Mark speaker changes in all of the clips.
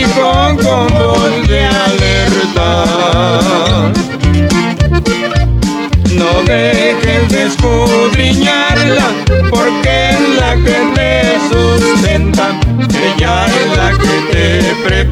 Speaker 1: con voz de alerta. No dejes de escudriñarla, porque es la que te sustenta. Ella es la que te prepara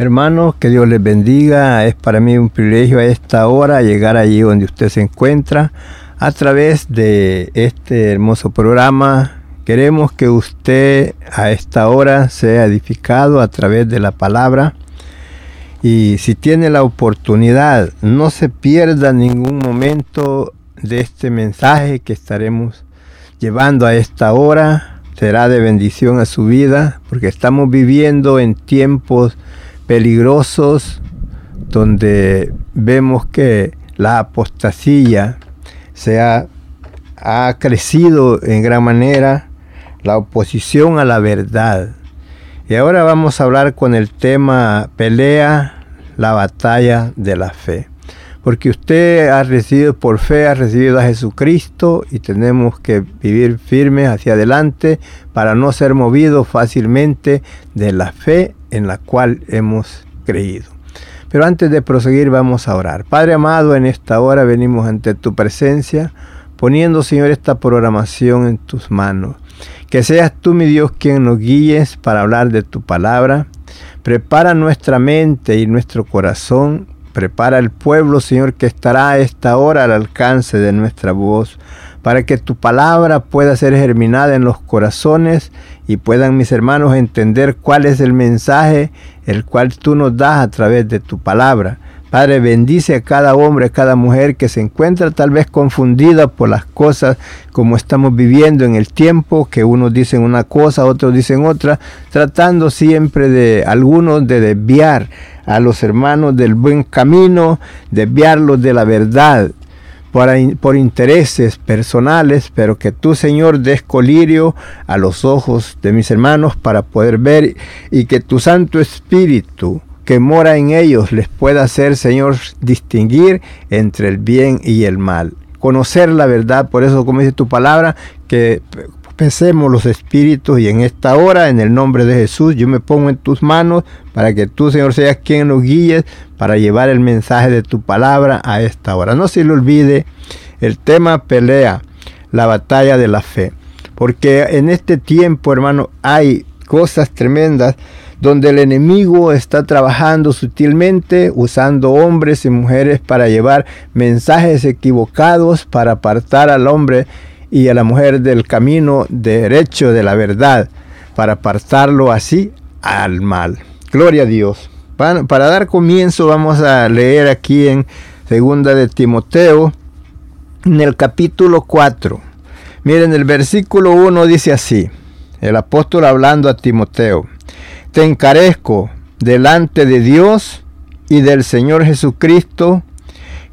Speaker 2: Hermanos, que Dios les bendiga. Es para mí un privilegio a esta hora llegar allí donde usted se encuentra a través de este hermoso programa. Queremos que usted a esta hora sea edificado a través de la palabra. Y si tiene la oportunidad, no se pierda ningún momento de este mensaje que estaremos llevando a esta hora. Será de bendición a su vida porque estamos viviendo en tiempos peligrosos donde vemos que la apostasía se ha, ha, crecido en gran manera, la oposición a la verdad. Y ahora vamos a hablar con el tema pelea la batalla de la fe. Porque usted ha recibido por fe, ha recibido a Jesucristo y tenemos que vivir firmes hacia adelante para no ser movidos fácilmente de la fe en la cual hemos creído. Pero antes de proseguir vamos a orar. Padre amado, en esta hora venimos ante tu presencia, poniendo, Señor, esta programación en tus manos. Que seas tú, mi Dios, quien nos guíes para hablar de tu palabra. Prepara nuestra mente y nuestro corazón. Prepara el pueblo, Señor, que estará a esta hora al alcance de nuestra voz para que tu palabra pueda ser germinada en los corazones y puedan mis hermanos entender cuál es el mensaje el cual tú nos das a través de tu palabra. Padre, bendice a cada hombre, a cada mujer que se encuentra tal vez confundida por las cosas como estamos viviendo en el tiempo, que unos dicen una cosa, otros dicen otra, tratando siempre de algunos de desviar a los hermanos del buen camino, desviarlos de la verdad por, intereses personales, pero que tú, Señor, des colirio a los ojos de mis hermanos para poder ver y que tu Santo Espíritu que mora en ellos les pueda hacer, Señor, distinguir entre el bien y el mal. Conocer la verdad, por eso, como dice tu palabra, que pesemos los espíritus y en esta hora, en el nombre de Jesús, yo me pongo en tus manos para que tú, Señor, seas quien nos guíes para llevar el mensaje de tu palabra a esta hora. No se le olvide el tema pelea, la batalla de la fe. Porque en este tiempo, hermano, hay cosas tremendas donde el enemigo está trabajando sutilmente, usando hombres y mujeres para llevar mensajes equivocados, para apartar al hombre y a la mujer del camino derecho de la verdad, para apartarlo así al mal. Gloria a Dios. Para, dar comienzo vamos a leer aquí en segunda de Timoteo, en el capítulo 4. Miren, el versículo 1 dice así, el apóstol hablando a Timoteo, te encarezco delante de Dios y del Señor Jesucristo,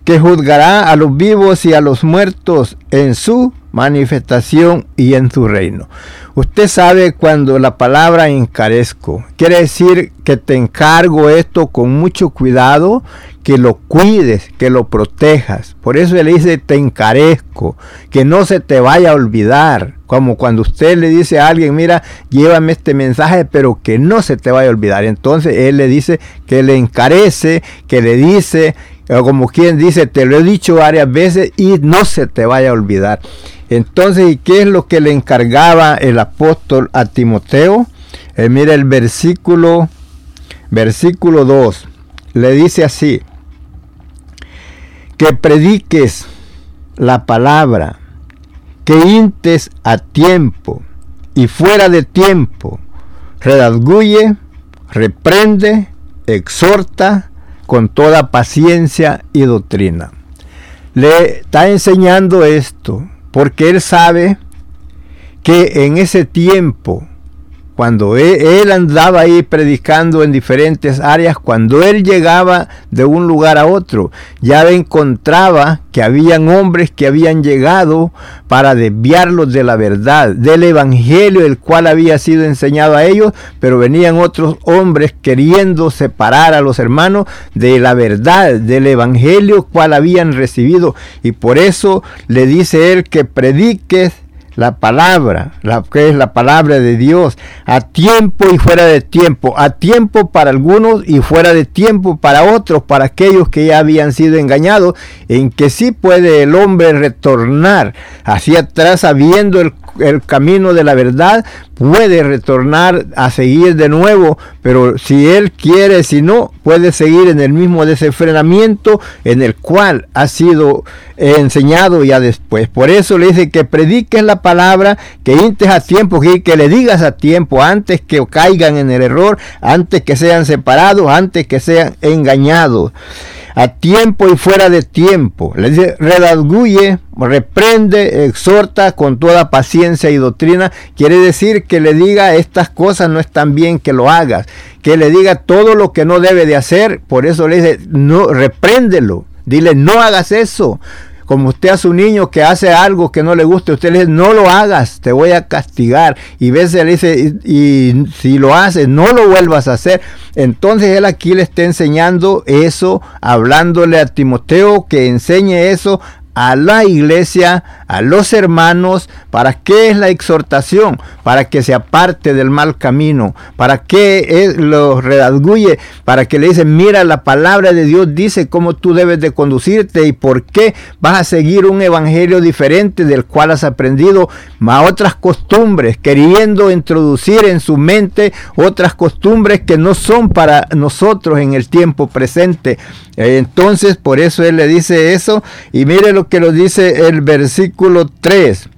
Speaker 2: que juzgará a los vivos y a los muertos en su manifestación y en su reino. Usted sabe cuando la palabra encarezco, quiere decir que te encargo esto con mucho cuidado, que lo cuides, que lo protejas. Por eso él dice, te encarezco, que no se te vaya a olvidar. Como cuando usted le dice a alguien, mira, llévame este mensaje, pero que no se te vaya a olvidar. Entonces él le dice que le encarece, que le dice, como quien dice, te lo he dicho varias veces y no se te vaya a olvidar. Entonces, ¿y qué es lo que le encargaba el apóstol a Timoteo? Eh, mira el versículo, versículo 2, le dice así, que prediques la palabra, que intes a tiempo y fuera de tiempo, redazguye, reprende, exhorta con toda paciencia y doctrina. Le está enseñando esto porque él sabe que en ese tiempo cuando él, andaba ahí predicando en diferentes áreas, cuando él llegaba de un lugar a otro, ya encontraba que habían hombres que habían llegado para desviarlos de la verdad, del evangelio, el cual había sido enseñado a ellos, pero venían otros hombres queriendo separar a los hermanos de la verdad, del evangelio cual habían recibido. Y por eso le dice él que prediques la palabra, la que es la palabra de Dios, a tiempo y fuera de tiempo, a tiempo para algunos y fuera de tiempo para otros, para aquellos que ya habían sido engañados, en que sí puede el hombre retornar hacia atrás sabiendo el el camino de la verdad, puede retornar a seguir de nuevo, pero si él quiere, si no, puede seguir en el mismo desenfrenamiento en el cual ha sido enseñado ya después. Por eso le dice que prediques la palabra, que intes a tiempo, que, que le digas a tiempo, antes que caigan en el error, antes que sean separados, antes que sean engañados a tiempo y fuera de tiempo. Le dice, redazguye, reprende, exhorta con toda paciencia y doctrina. Quiere decir que le diga estas cosas no están bien que lo hagas. Que le diga todo lo que no debe de hacer. Por eso le dice, no, repréndelo. Dile, no hagas eso como usted a su niño que hace algo que no le guste, usted le dice, no lo hagas, te voy a castigar. Y veces le dice, y, si lo haces, no lo vuelvas a hacer. Entonces él aquí le está enseñando eso, hablándole a Timoteo que enseñe eso a la iglesia, a los hermanos, ¿para qué es la exhortación? Para que se aparte del mal camino, para que es, lo redazguye, para que le dicen, mira, la palabra de Dios dice cómo tú debes de conducirte y por qué vas a seguir un evangelio diferente del cual has aprendido a otras costumbres, queriendo introducir en su mente otras costumbres que no son para nosotros en el tiempo presente. Entonces, por eso él le dice eso y mire lo que lo dice el versículo 3,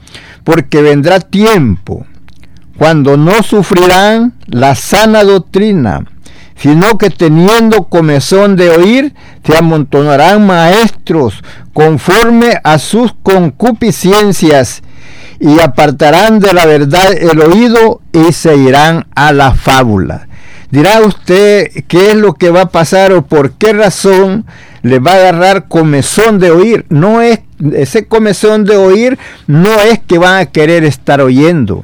Speaker 2: porque vendrá tiempo cuando no sufrirán la sana doctrina, sino que teniendo comezón de oír, se amontonarán maestros conforme a sus concupiscencias y apartarán de la verdad el oído y se irán a la fábula. Dirá usted qué es lo que va a pasar o por qué razón le va a agarrar comezón de oír. No es ese comezón de oír no es que van a querer estar oyendo.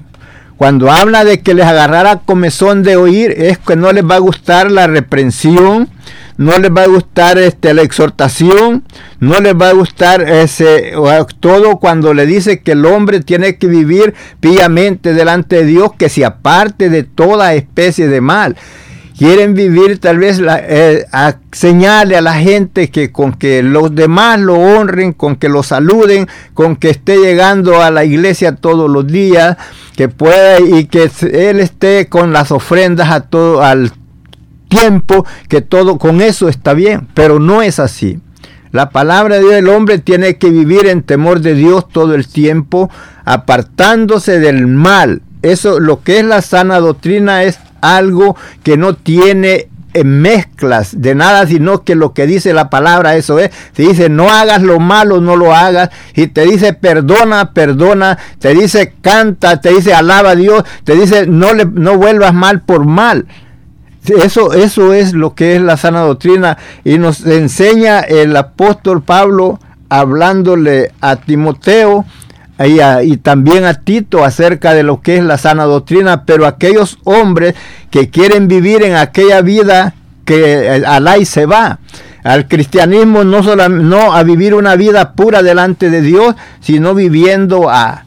Speaker 2: Cuando habla de que les agarrara comezón de oír es que no les va a gustar la reprensión, no les va a gustar este, la exhortación, no les va a gustar ese, todo cuando le dice que el hombre tiene que vivir piamente delante de Dios, que se aparte de toda especie de mal quieren vivir tal vez eh, a, señale a la gente que con que los demás lo honren, con que lo saluden, con que esté llegando a la iglesia todos los días, que pueda y que él esté con las ofrendas a todo al tiempo, que todo con eso está bien, pero no es así. La palabra de Dios, el hombre tiene que vivir en temor de Dios todo el tiempo, apartándose del mal. Eso, lo que es la sana doctrina es algo que no tiene eh, mezclas de nada, sino que lo que dice la palabra, eso es. Si dice no hagas lo malo, no lo hagas. Y te dice perdona, perdona. Te dice canta, te dice alaba a Dios. Te dice no, le, no vuelvas mal por mal. Eso, eso es lo que es la sana doctrina. Y nos enseña el apóstol Pablo hablándole a Timoteo y, también a Tito acerca de lo que es la sana doctrina, pero aquellos hombres que quieren vivir en aquella vida que eh, alá y se va. Al cristianismo no, solo, no a vivir una vida pura delante de Dios, sino viviendo a,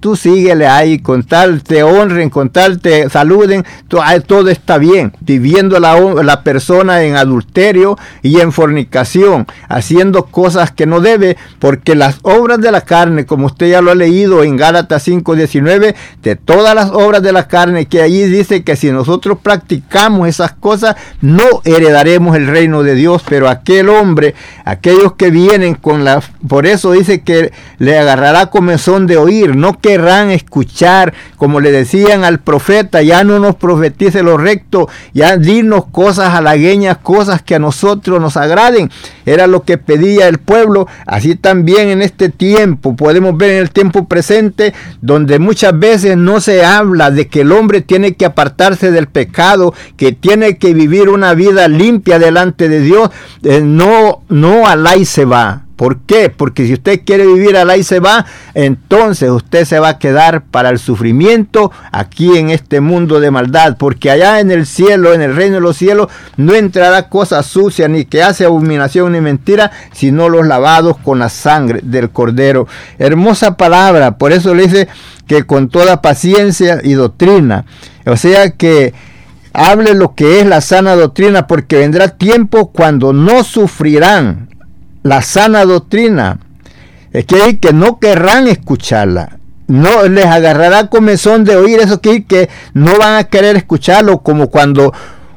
Speaker 2: tú síguele ahí, con tal te honren, con tal te saluden, todo está bien. Viviendo la, la, persona en adulterio y en fornicación, haciendo cosas que no debe, porque las obras de la carne, como usted ya lo ha leído en Gálatas 5:19, de todas las obras de la carne, que allí dice que si nosotros practicamos esas cosas, no heredaremos el reino de Dios, pero aquel hombre, aquellos que vienen con la, por eso dice que le agarrará comezón de oír, no querrán escuchar, como le decían al profeta, ya no nos profetice lo recto, ya dinos cosas halagueñas, cosas que a nosotros nos agraden. Era lo que pedía el pueblo. Así también en este tiempo, podemos ver en el tiempo presente, donde muchas veces no se habla de que el hombre tiene que apartarse del pecado, que tiene que vivir una vida limpia delante de Dios. Eh, no, no alá y se va. ¿Por qué? Porque si usted quiere vivir al y se va, entonces usted se va a quedar para el sufrimiento aquí en este mundo de maldad. Porque allá en el cielo, en el reino de los cielos, no entrará cosa sucia ni que hace abominación ni mentira, sino los lavados con la sangre del cordero. Hermosa palabra, por eso le dice que con toda paciencia y doctrina. O sea que hable lo que es la sana doctrina, porque vendrá tiempo cuando no sufrirán la sana doctrina, es que, que no querrán escucharla. No les agarrará comezón de oír eso que, que no van a querer escucharlo como cuando,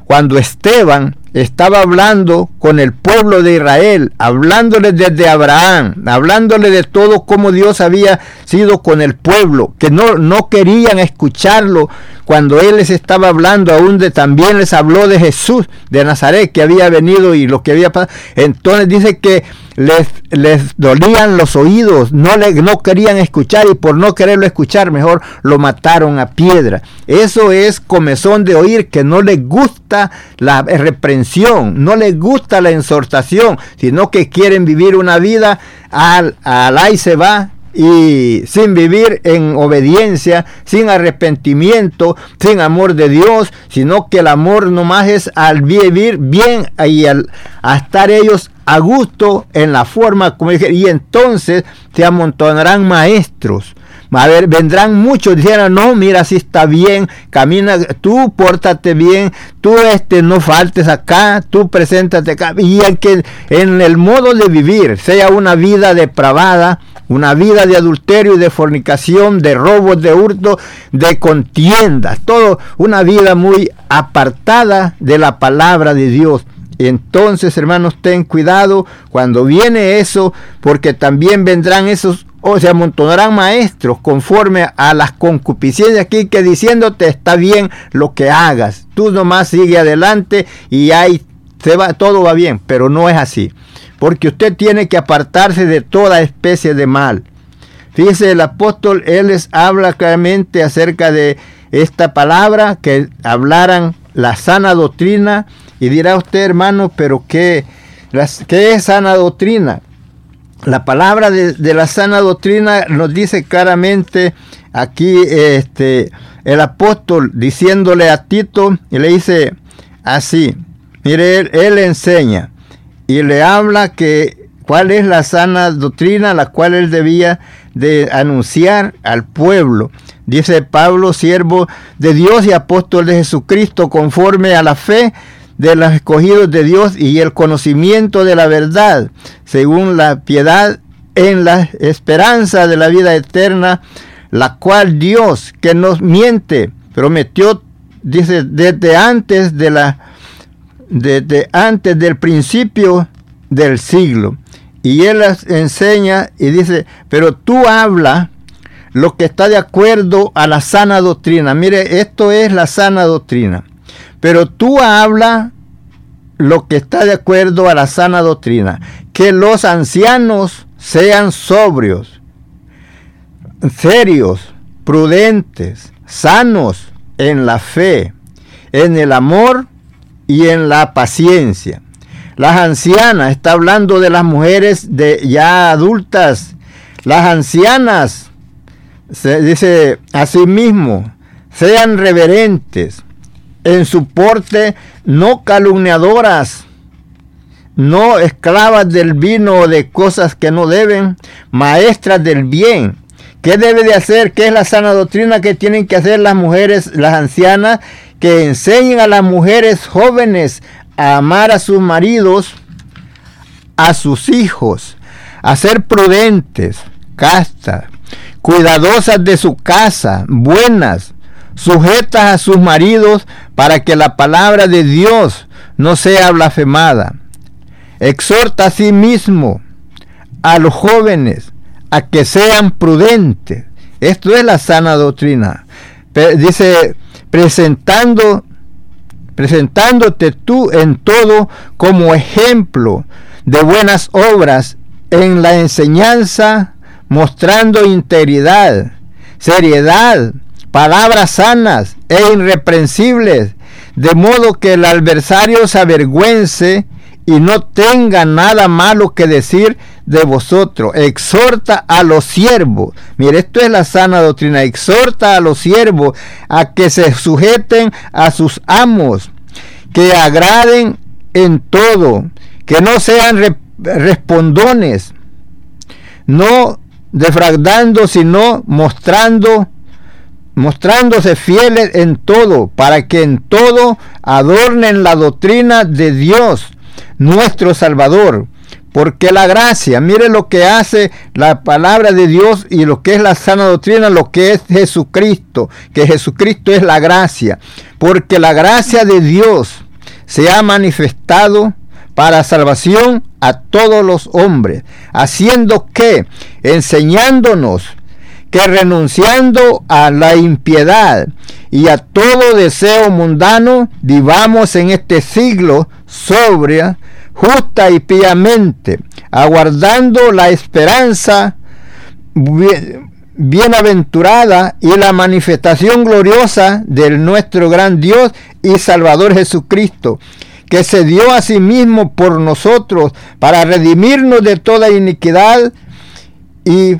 Speaker 2: cuando Esteban estaba hablando con el pueblo de Israel, hablándole desde Abraham, hablándole de todo como Dios había sido con el pueblo, que no, no querían escucharlo cuando él les estaba hablando, aún de, también les habló de Jesús de Nazaret que había venido y lo que había pasado. Entonces dice que les, les dolían los oídos, no, le, no querían escuchar y por no quererlo escuchar mejor lo mataron a piedra. Eso es comezón de oír que no les gusta la reprensión, no les gusta la exhortación, sino que quieren vivir una vida al, al ahí se va y sin vivir en obediencia, sin arrepentimiento, sin amor de Dios, sino que el amor nomás es al vivir bien y a estar ellos a gusto en la forma como dije, y entonces se amontonarán maestros. A ver, vendrán muchos, dijeron, no, mira, si está bien, camina, tú pórtate bien, tú este, no faltes acá, tú preséntate acá, y en que en el modo de vivir sea una vida depravada, una vida de adulterio y de fornicación, de robos, de hurto, de contiendas, todo una vida muy apartada de la palabra de Dios. Entonces, hermanos, ten cuidado cuando viene eso, porque también vendrán esos o se amontonarán maestros conforme a las concupiscencias aquí que diciéndote está bien lo que hagas. Tú nomás sigue adelante y ahí va, todo va bien, pero no es así porque usted tiene que apartarse de toda especie de mal. Fíjese, el apóstol, él les habla claramente acerca de esta palabra, que hablaran la sana doctrina, y dirá usted, hermano, pero ¿qué, qué es sana doctrina? La palabra de, de, la sana doctrina nos dice claramente aquí este, el apóstol diciéndole a Tito, y le dice así, mire, él, enseña, y le habla que cuál es la sana doctrina la cual él debía de anunciar al pueblo. Dice Pablo, siervo de Dios y apóstol de Jesucristo, conforme a la fe de los escogidos de Dios y el conocimiento de la verdad, según la piedad en la esperanza de la vida eterna, la cual Dios, que nos miente, prometió, dice, desde antes de la desde antes del principio del siglo. Y él enseña y dice, pero tú habla lo que está de acuerdo a la sana doctrina. Mire, esto es la sana doctrina. Pero tú habla lo que está de acuerdo a la sana doctrina. Que los ancianos sean sobrios, serios, prudentes, sanos en la fe, en el amor y en la paciencia. Las ancianas, está hablando de las mujeres de ya adultas. Las ancianas, se dice mismo sean reverentes en su porte, no calumniadoras, no esclavas del vino o de cosas que no deben, maestras del bien. ¿Qué debe de hacer? ¿Qué es la sana doctrina que tienen que hacer las mujeres, las ancianas? Que enseñen a las mujeres jóvenes a amar a sus maridos, a sus hijos, a ser prudentes, castas, cuidadosas de su casa, buenas, sujetas a sus maridos para que la palabra de Dios no sea blasfemada exhorta a sí mismo a los jóvenes a que sean prudentes. Esto es la sana doctrina. Dice, presentando, presentándote tú en todo como ejemplo de buenas obras en la enseñanza, mostrando integridad, seriedad, palabras sanas e irreprensibles, de modo que el adversario se avergüence y no tenga nada malo que decir de vosotros. Exhorta a los siervos. Mire, esto es la sana doctrina. Exhorta a los siervos a que se sujeten a sus amos, que agraden en todo, que no sean respondones, no defraudando, sino mostrando mostrándose fieles en todo, para que en todo adornen la doctrina de Dios nuestro Salvador. Porque la gracia, mire lo que hace la palabra de Dios y lo que es la sana doctrina, lo que es Jesucristo, que Jesucristo es la gracia. Porque la gracia de Dios se ha manifestado para salvación a todos los hombres, haciendo que, enseñándonos que renunciando a la impiedad y a todo deseo mundano, vivamos en este siglo sobria, justa y piamente, aguardando la esperanza bienaventurada y la manifestación gloriosa de nuestro gran Dios y Salvador Jesucristo, que se dio a sí mismo por nosotros para redimirnos de toda iniquidad y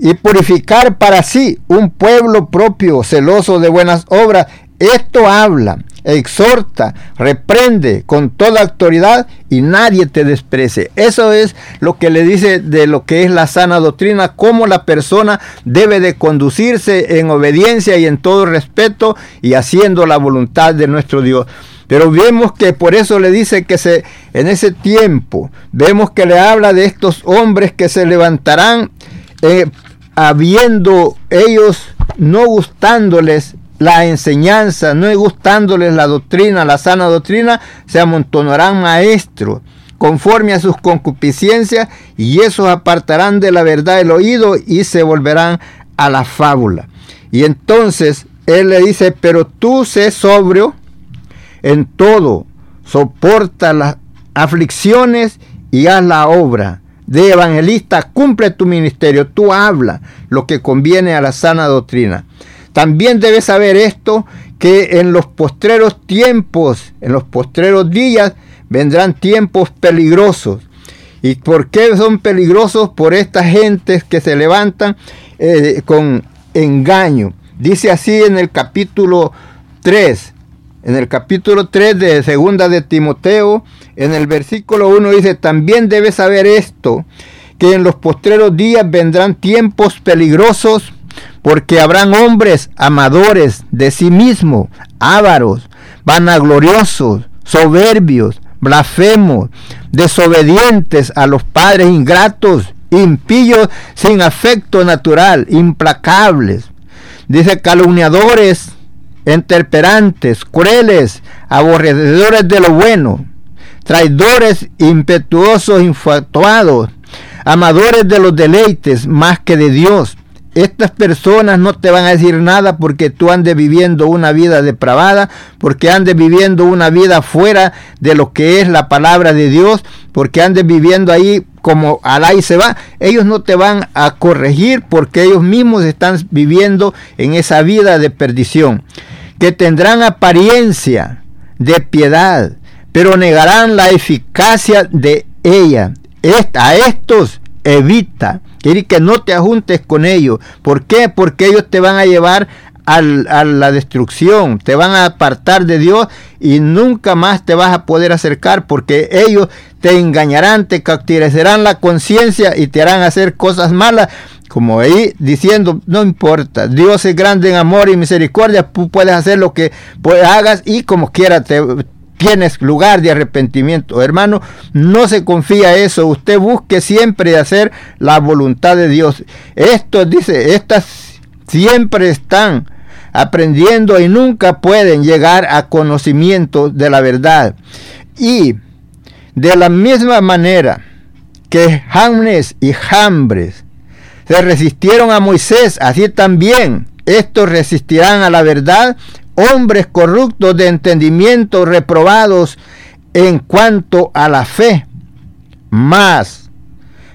Speaker 2: y purificar para sí un pueblo propio, celoso de buenas obras. Esto habla, exhorta, reprende con toda autoridad y nadie te desprecie. Eso es lo que le dice de lo que es la sana doctrina, cómo la persona debe de conducirse en obediencia y en todo respeto y haciendo la voluntad de nuestro Dios. Pero vemos que por eso le dice que se, en ese tiempo, vemos que le habla de estos hombres que se levantarán eh, habiendo ellos no gustándoles la enseñanza, no gustándoles la doctrina, la sana doctrina, se amontonarán maestros conforme a sus concupiscencias y esos apartarán de la verdad el oído y se volverán a la fábula. Y entonces él le dice, pero tú sé sobrio en todo, soporta las aflicciones y haz la obra de evangelista, cumple tu ministerio, tú habla lo que conviene a la sana doctrina. También debes saber esto, que en los postreros tiempos, en los postreros días, vendrán tiempos peligrosos. ¿Y por qué son peligrosos? Por estas gentes que se levantan eh, con engaño. Dice así en el capítulo 3, en el capítulo 3 de segunda de Timoteo, en el versículo 1 dice, también debes saber esto, que en los postreros días vendrán tiempos peligrosos, porque habrán hombres amadores de sí mismos, ávaros, vanagloriosos, soberbios, blasfemos, desobedientes a los padres ingratos, impíos sin afecto natural, implacables. Dice calumniadores, enterperantes, crueles, aborrecedores de lo bueno, traidores, impetuosos, infatuados, amadores de los deleites más que de Dios, estas personas no te van a decir nada porque tú andes viviendo una vida depravada, porque andes viviendo una vida fuera de lo que es la palabra de Dios, porque andes viviendo ahí como alá y se va. Ellos no te van a corregir porque ellos mismos están viviendo en esa vida de perdición. Que tendrán apariencia de piedad, pero negarán la eficacia de ella. A estos evita que no te ajuntes con ellos. ¿Por qué? Porque ellos te van a llevar a la destrucción, te van a apartar de Dios y nunca más te vas a poder acercar porque ellos te engañarán, te cautivizarán la conciencia y te harán hacer cosas malas. Como ahí diciendo, no importa, Dios es grande en amor y misericordia, tú puedes hacer lo que hagas y como quiera te, tienes lugar de arrepentimiento. Hermano, no se confía eso. Usted busque siempre hacer la voluntad de Dios. Esto dice, estas siempre están aprendiendo y nunca pueden llegar a conocimiento de la verdad. Y de la misma manera que James y Jambres se resistieron a Moisés, así también estos resistirán a la verdad hombres corruptos de entendimiento, reprobados en cuanto a la fe. Más,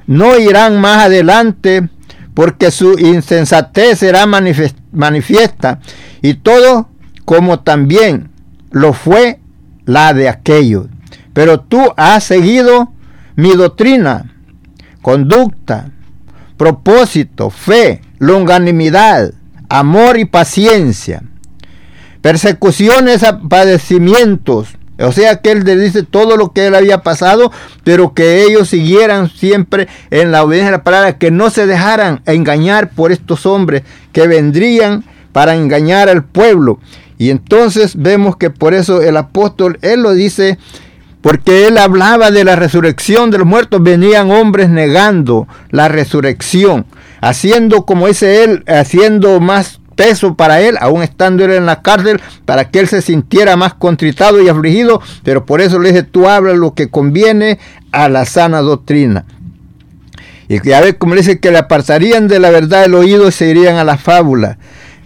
Speaker 2: no irán más adelante porque su insensatez será manifiesta y todo como también lo fue la de aquellos. Pero tú has seguido mi doctrina, conducta, propósito, fe, longanimidad, amor y paciencia persecuciones, padecimientos. O sea que él le dice todo lo que él había pasado, pero que ellos siguieran siempre en la obediencia de la palabra, que no se dejaran engañar por estos hombres que vendrían para engañar al pueblo. Y entonces vemos que por eso el apóstol, él lo dice, porque él hablaba de la resurrección de los muertos, venían hombres negando la resurrección, haciendo como dice él, haciendo más peso para él, aún estando él en la cárcel, para que él se sintiera más contritado y afligido, pero por eso le dije, tú hablas lo que conviene a la sana doctrina. Y ya ve como le dice que le apartarían de la verdad el oído y se irían a la fábula.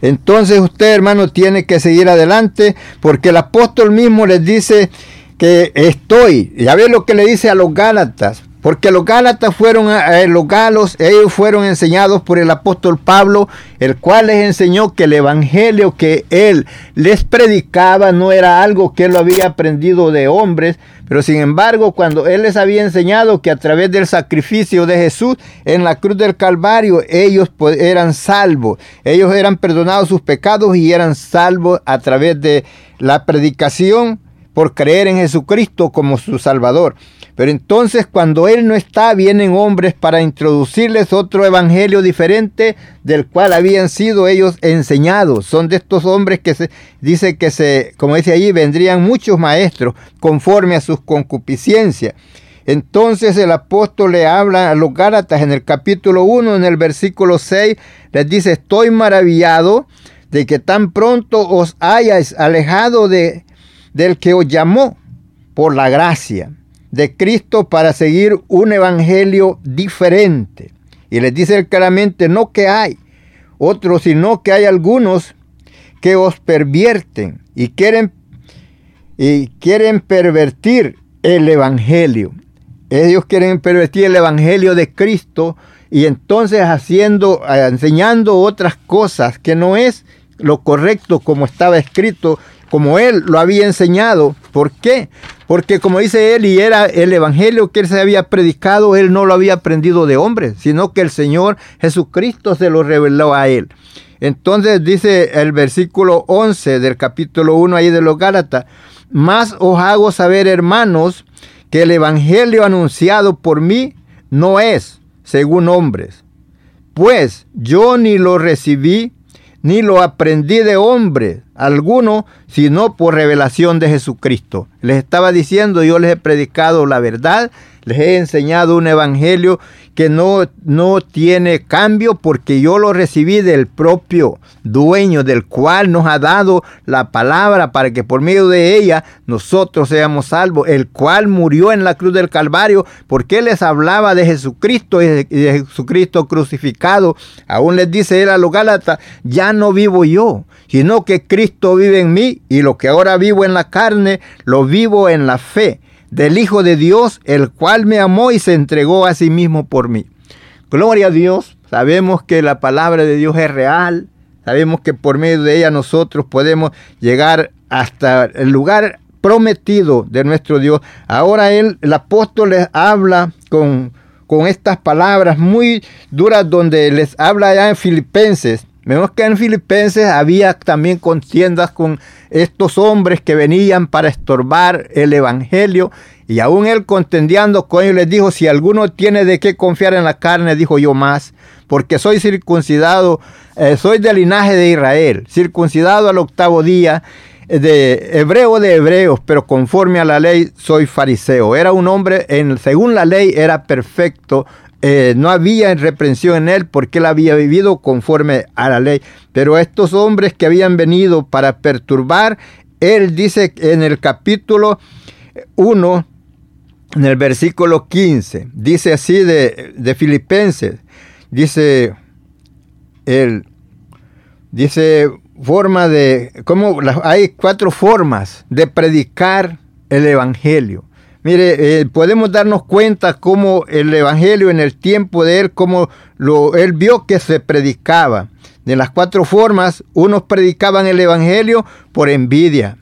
Speaker 2: Entonces usted, hermano, tiene que seguir adelante, porque el apóstol mismo les dice que estoy, ya ve lo que le dice a los Gálatas, porque los Gálatas fueron, eh, los galos, ellos fueron enseñados por el apóstol Pablo, el cual les enseñó que el evangelio que él les predicaba no era algo que él lo había aprendido de hombres, pero sin embargo, cuando él les había enseñado que a través del sacrificio de Jesús en la cruz del Calvario, ellos eran salvos, ellos eran perdonados sus pecados y eran salvos a través de la predicación por creer en Jesucristo como su Salvador. Pero entonces cuando Él no está, vienen hombres para introducirles otro evangelio diferente del cual habían sido ellos enseñados. Son de estos hombres que se dice que se, como dice allí, vendrían muchos maestros conforme a sus concupiscencias. Entonces el apóstol le habla a los Gálatas en el capítulo 1, en el versículo 6, les dice, estoy maravillado de que tan pronto os hayáis alejado de, del que os llamó por la gracia de Cristo para seguir un evangelio diferente. Y les dice claramente, no que hay otros, sino que hay algunos que os pervierten y quieren, y quieren pervertir el evangelio. Ellos quieren pervertir el evangelio de Cristo y entonces haciendo, enseñando otras cosas que no es lo correcto como estaba escrito como él lo había enseñado. ¿Por qué? Porque como dice él, y era el evangelio que él se había predicado, él no lo había aprendido de hombres, sino que el Señor Jesucristo se lo reveló a él. Entonces dice el versículo 11 del capítulo 1 ahí de los Gálatas, más os hago saber, hermanos, que el evangelio anunciado por mí no es según hombres, pues yo ni lo recibí ni lo aprendí de hombre alguno, sino por revelación de Jesucristo. Les estaba diciendo, yo les he predicado la verdad, les he enseñado un evangelio que no, no tiene cambio porque yo lo recibí del propio dueño del cual nos ha dado la palabra para que por medio de ella nosotros seamos salvos, el cual murió en la cruz del Calvario porque les hablaba de Jesucristo y de, Jesucristo crucificado. Aún les dice él a los Gálatas, ya no vivo yo, sino que Cristo vive en mí y lo que ahora vivo en la carne, lo vivo en la fe del Hijo de Dios, el cual me amó y se entregó a sí mismo por mí. Gloria a Dios, sabemos que la palabra de Dios es real, sabemos que por medio de ella nosotros podemos llegar hasta el lugar prometido de nuestro Dios. Ahora él, el apóstol les habla con, con estas palabras muy duras donde les habla ya en Filipenses Vemos que en Filipenses había también contiendas con estos hombres que venían para estorbar el Evangelio y aún él contendiendo con ellos les dijo, si alguno tiene de qué confiar en la carne, dijo yo más, porque soy circuncidado, eh, soy del linaje de Israel, circuncidado al octavo día, eh, de hebreo de hebreos, pero conforme a la ley soy fariseo. Era un hombre, en, según la ley, era perfecto, eh, no había reprensión en él porque él había vivido conforme a la ley. Pero estos hombres que habían venido para perturbar, él dice en el capítulo 1, en el versículo 15, dice así de, de Filipenses, dice él, dice forma de, como hay cuatro formas de predicar el Evangelio. Mire, eh, podemos darnos cuenta cómo el Evangelio en el tiempo de él, cómo lo, él vio que se predicaba. De las cuatro formas, unos predicaban el Evangelio por envidia,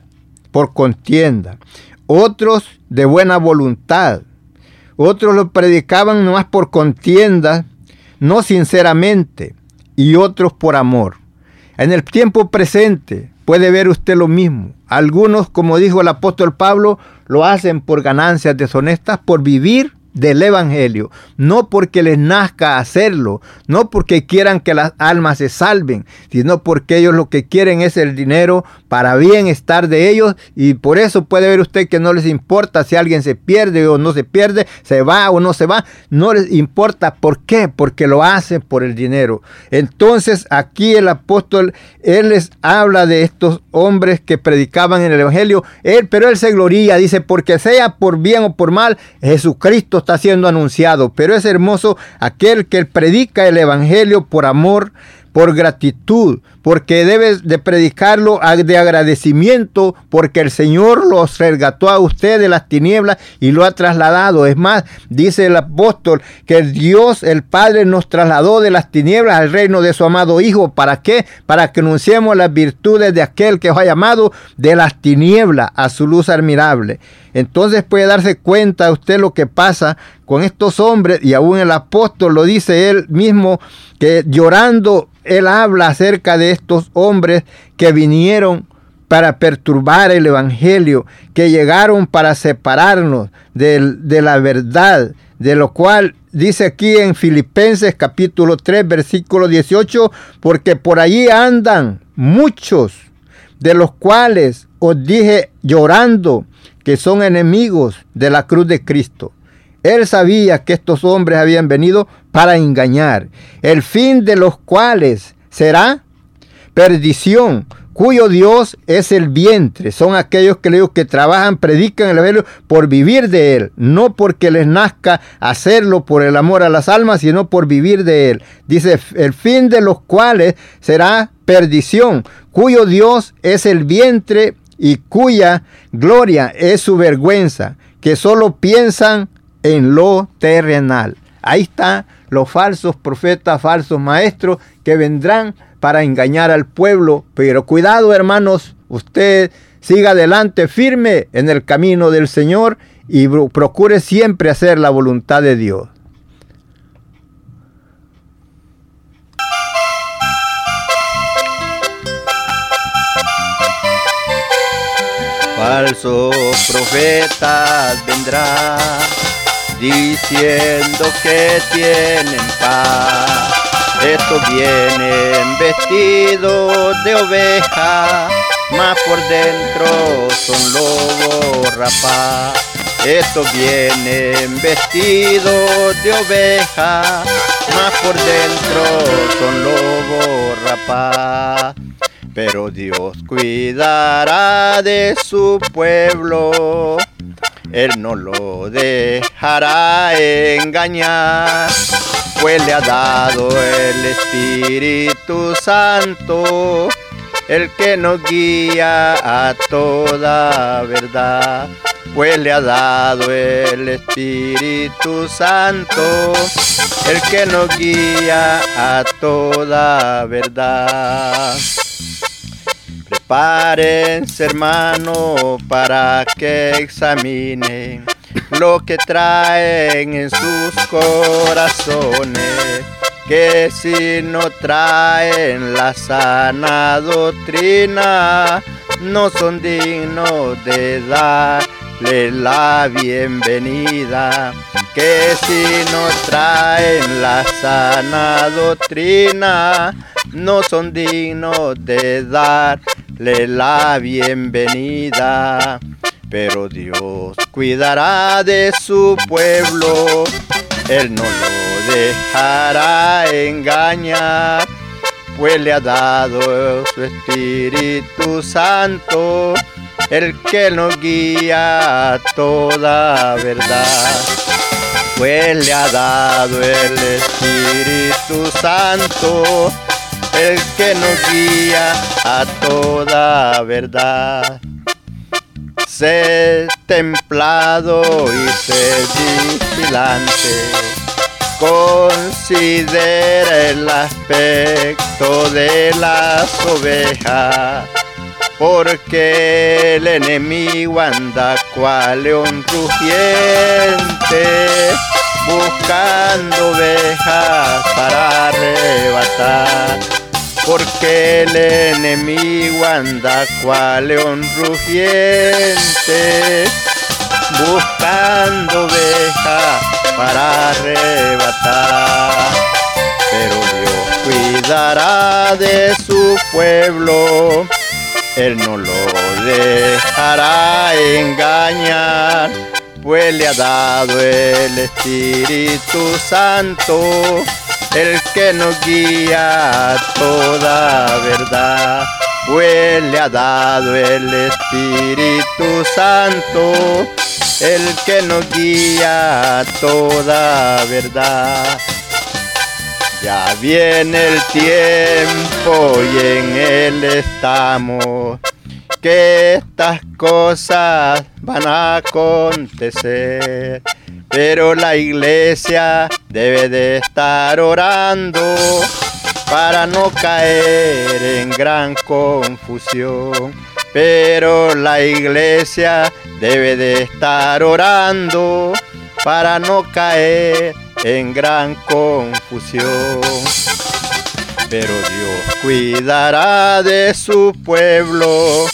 Speaker 2: por contienda, otros de buena voluntad, otros lo predicaban más por contienda, no sinceramente, y otros por amor. En el tiempo presente puede ver usted lo mismo. Algunos, como dijo el apóstol Pablo, lo hacen por ganancias deshonestas, por vivir del Evangelio, no porque les nazca hacerlo, no porque quieran que las almas se salven, sino porque ellos lo que quieren es el dinero para bienestar de ellos y por eso puede ver usted que no les importa si alguien se pierde o no se pierde, se va o no se va, no les importa. Por qué, porque lo hacen por el dinero. Entonces aquí el apóstol, él les habla de estos hombres que predicaban en el Evangelio, él, pero él se gloría, dice, porque sea por bien o por mal, Jesucristo está siendo anunciado, pero es hermoso aquel que predica el Evangelio por amor, por gratitud, porque debes de predicarlo de agradecimiento, porque el Señor los resgató a usted de las tinieblas y lo ha trasladado. Es más, dice el apóstol que Dios, el Padre, nos trasladó de las tinieblas al reino de su amado Hijo. ¿Para qué? Para que anunciemos las virtudes de aquel que os ha llamado de las tinieblas a su luz admirable. Entonces puede darse cuenta usted lo que pasa con estos hombres y aún el apóstol lo dice él mismo que llorando él habla acerca de estos hombres que vinieron para perturbar el Evangelio, que llegaron para separarnos de, de, la verdad, de lo cual dice aquí en Filipenses capítulo 3 versículo 18, porque por allí andan muchos, de los cuales os dije llorando que son enemigos de la cruz de Cristo. Él sabía que estos hombres habían venido para engañar, el fin de los cuales será perdición, cuyo Dios es el vientre. Son aquellos que, que trabajan, predican el Evangelio por vivir de él, no porque les nazca hacerlo por el amor a las almas, sino por vivir de él. Dice, el fin de los cuales será perdición, cuyo Dios es el vientre y cuya gloria es su vergüenza, que solo piensan en lo terrenal. Ahí están los falsos profetas, falsos maestros que vendrán para engañar al pueblo. Pero cuidado hermanos, usted siga adelante firme en el camino del Señor y procure siempre hacer la voluntad de Dios.
Speaker 3: Falsos profetas vendrán diciendo que tienen paz. Estos vienen vestidos de oveja, mas por dentro son lobos rapaz. Estos vienen vestidos de oveja, mas por dentro son lobos rapaz. Pero Dios cuidará de su pueblo, Él no lo dejará engañar, pues le ha dado el Espíritu Santo, el que nos guía a toda verdad pues le ha dado el Espíritu Santo, el que nos guía a toda verdad. Prepárense hermano para que examinen lo que traen en sus corazones, que si no traen la sana doctrina, no son dignos de dar la bienvenida, que si no traen la sana doctrina, no son dignos de darle la bienvenida. Pero Dios cuidará de su pueblo, Él no lo dejará engañar, pues le ha dado su Espíritu Santo el que nos guía a toda verdad. Pues le ha dado el Espíritu Santo, el que nos guía a toda verdad. Sé templado y sé vigilante. Considera el aspecto de las ovejas porque el enemigo anda cual león rugiente, buscando ovejas para arrebatar. Porque el enemigo anda cual león rugiente, buscando ovejas para arrebatar. Pero Dios cuidará de su pueblo él no lo dejará engañar, pues le ha dado el Espíritu Santo, el que nos guía a toda verdad. Pues le ha dado el Espíritu Santo, el que nos guía a toda verdad. Ya viene el tiempo y en él estamos, que estas cosas van a acontecer. Pero la iglesia debe de estar orando para no caer en gran confusión. Pero la iglesia debe de estar orando para no caer en gran confusión. Pero Dios cuidará de su pueblo,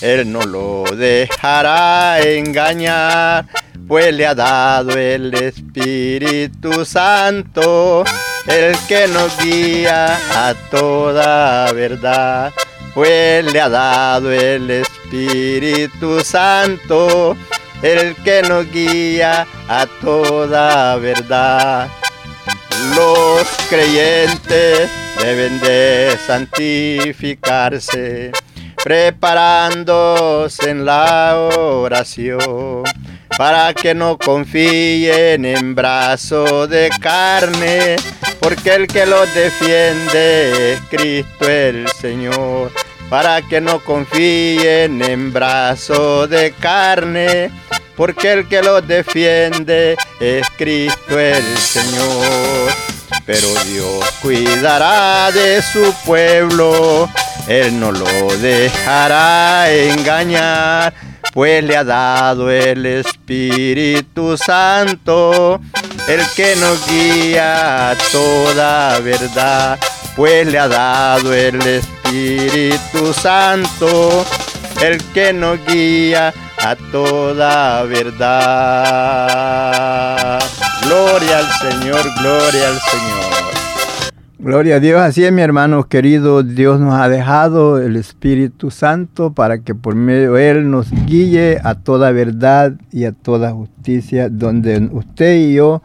Speaker 3: Él no lo dejará engañar, pues le ha dado el Espíritu Santo, el que nos guía a toda verdad. Pues le ha dado el Espíritu Santo, el que nos guía a toda verdad. Los creyentes deben de santificarse, preparándose en la oración, para que no confíen en brazo de carne, porque el que los defiende es Cristo el Señor. Para que no confíen en brazo de carne, porque el que los defiende es Cristo el Señor. Pero Dios cuidará de su pueblo, Él no lo dejará engañar, pues le ha dado el Espíritu Santo, el que nos guía a toda verdad, pues le ha dado el Espíritu Santo, el que nos guía a toda verdad. Gloria al Señor, gloria al Señor.
Speaker 2: Gloria a Dios, así es mi hermano querido, Dios nos ha dejado el Espíritu Santo para que por medio de Él nos guíe a toda verdad y a toda justicia, donde usted y yo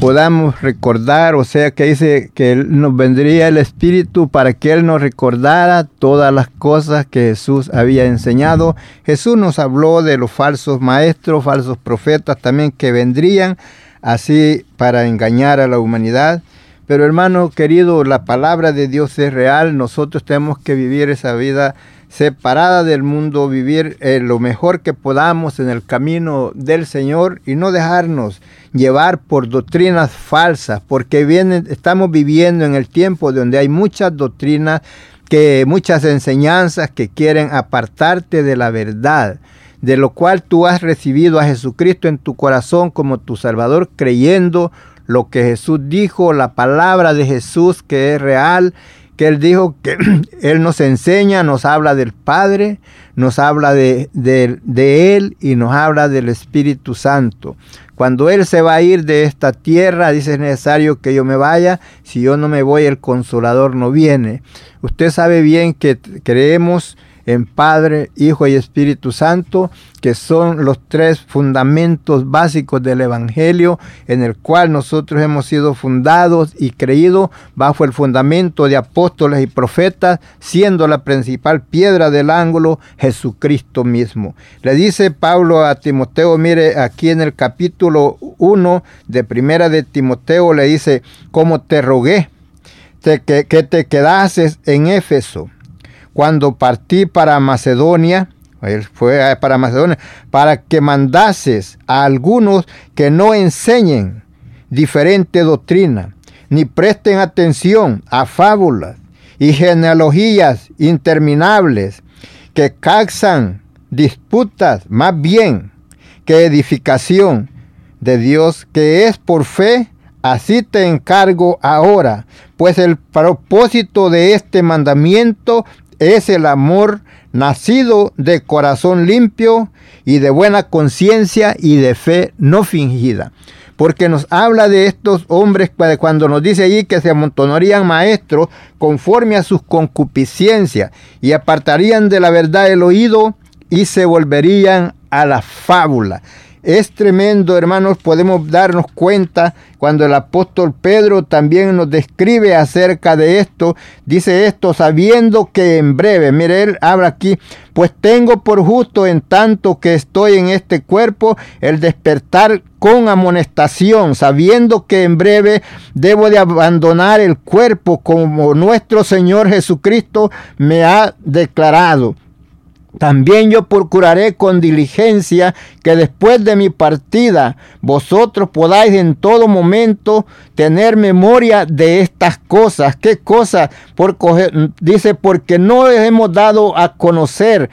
Speaker 2: podamos recordar, o sea que dice que nos vendría el Espíritu para que Él nos recordara todas las cosas que Jesús había enseñado. Jesús nos habló de los falsos maestros, falsos profetas también que vendrían así para engañar a la humanidad. Pero hermano querido, la palabra de Dios es real. Nosotros tenemos que vivir esa vida separada del mundo, vivir eh, lo mejor que podamos en el camino del Señor y no dejarnos llevar por doctrinas falsas, porque vienen, estamos viviendo en el tiempo donde hay muchas doctrinas, que muchas enseñanzas que quieren apartarte de la verdad de lo cual tú has recibido a Jesucristo en tu corazón como tu Salvador, creyendo lo que Jesús dijo, la palabra de Jesús que es real, que Él dijo que Él nos enseña, nos habla del Padre, nos habla de, Él y nos habla del Espíritu Santo. Cuando Él se va a ir de esta tierra, dice es necesario que yo me vaya, si yo no me voy el consolador no viene. Usted sabe bien que creemos en Padre, Hijo y Espíritu Santo, que son los tres fundamentos básicos del Evangelio en el cual nosotros hemos sido fundados y creídos bajo el fundamento de apóstoles y profetas, siendo la principal piedra del ángulo Jesucristo mismo. Le dice Pablo a Timoteo, mire aquí en el capítulo 1 de primera de Timoteo, le dice, como te rogué que, que te quedases en Éfeso cuando partí para Macedonia, fue para Macedonia, para que mandases a algunos que no enseñen diferente doctrina, ni presten atención a fábulas y genealogías interminables que causan disputas más bien que edificación de Dios que es por fe, así te encargo ahora, pues el propósito de este mandamiento es el amor nacido de corazón limpio y de buena conciencia y de fe no fingida. Porque nos habla de estos hombres cuando nos dice allí que se amontonarían maestros conforme a sus concupiscencias y apartarían de la verdad el oído y se volverían a la fábula. Es tremendo, hermanos, podemos darnos cuenta cuando el apóstol Pedro también nos describe acerca de esto. Dice esto, sabiendo que en breve, mire, él habla aquí, pues tengo por justo en tanto que estoy en este cuerpo el despertar con amonestación, sabiendo que en breve debo de abandonar el cuerpo como nuestro Señor Jesucristo me ha declarado. También yo procuraré con diligencia que después de mi partida vosotros podáis en todo momento tener memoria de estas cosas. ¿Qué cosas? dice, porque no hemos dado a conocer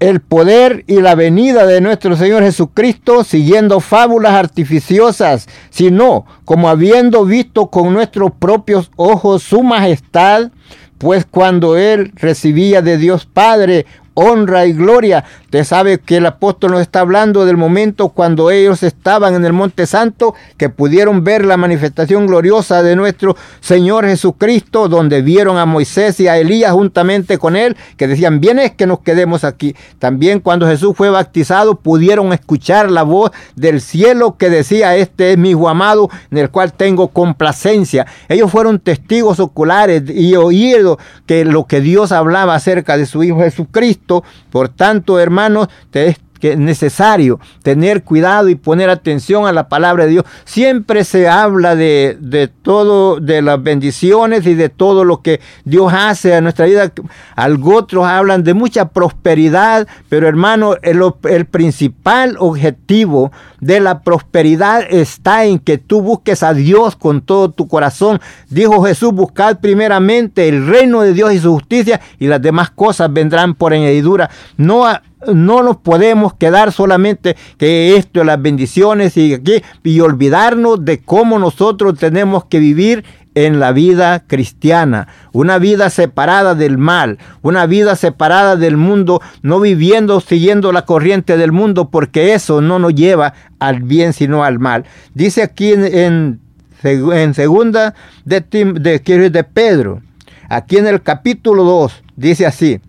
Speaker 2: el poder y la venida de nuestro Señor Jesucristo siguiendo fábulas artificiosas, sino como habiendo visto con nuestros propios ojos su majestad, pues cuando él recibía de Dios Padre honra y gloria. Usted sabe que el apóstol nos está hablando del momento cuando ellos estaban en el Monte Santo, que pudieron ver la manifestación gloriosa de nuestro Señor Jesucristo, donde vieron a Moisés y a Elías juntamente con él, que decían, bien es que nos quedemos aquí. También cuando Jesús fue bautizado, pudieron escuchar la voz del cielo que decía, este es mi hijo amado, en el cual tengo complacencia. Ellos fueron testigos oculares y oído que lo que Dios hablaba acerca de su Hijo Jesucristo por tanto, hermanos, que es necesario tener cuidado y poner atención a la palabra de Dios. Siempre se habla de, de, todo, de las bendiciones y de todo lo que Dios hace a nuestra vida. Algo otros hablan de mucha prosperidad, pero hermano, el, el principal objetivo de la prosperidad está en que tú busques a Dios con todo tu corazón. Dijo Jesús, buscad primeramente el reino de Dios y su justicia y las demás cosas vendrán por añadidura. No no nos podemos quedar solamente que esto es las bendiciones y aquí y olvidarnos de cómo nosotros tenemos que vivir en la vida cristiana, una vida separada del mal, una vida separada del mundo, no viviendo siguiendo la corriente del mundo, porque eso no nos lleva al bien sino al mal. Dice aquí en, en segunda de, de, de Pedro, aquí en el capítulo 2, dice así,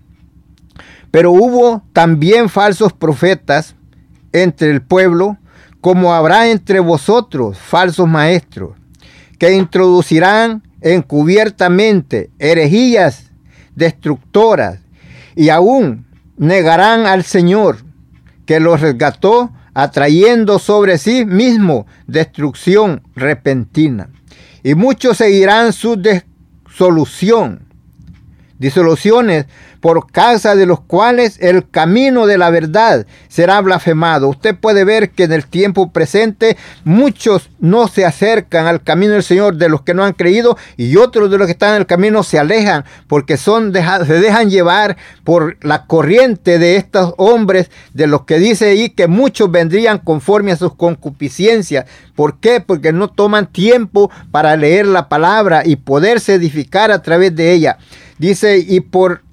Speaker 2: pero hubo también falsos profetas entre el pueblo, como habrá entre vosotros falsos maestros, que introducirán encubiertamente herejías destructoras y aún negarán al Señor que los resgató atrayendo sobre sí mismo destrucción repentina. Y muchos seguirán su disolución, disoluciones por causa de los cuales el camino de la verdad será blasfemado. Usted puede ver que en el tiempo presente muchos no se acercan al camino del Señor de los que no han creído y otros de los que están en el camino se alejan porque son se dejan llevar por la corriente de estos hombres de los que dice ahí que muchos vendrían conforme a sus concupiscencias. ¿Por qué? Porque no toman tiempo para leer la palabra y poderse edificar a través de ella. Dice, y por,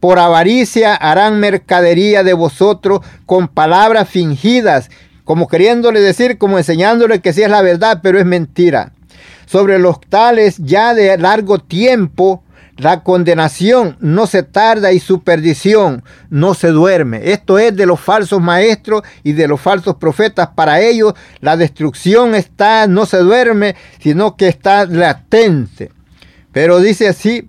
Speaker 2: por avaricia harán mercadería de vosotros con palabras fingidas, como queriéndole decir, como enseñándole que sí es la verdad, pero es mentira. Sobre los tales ya de largo tiempo, la condenación no se tarda y su perdición no se duerme. Esto es de los falsos maestros y de los falsos profetas. Para ellos la destrucción está, no se duerme, sino que está latente. Pero dice así,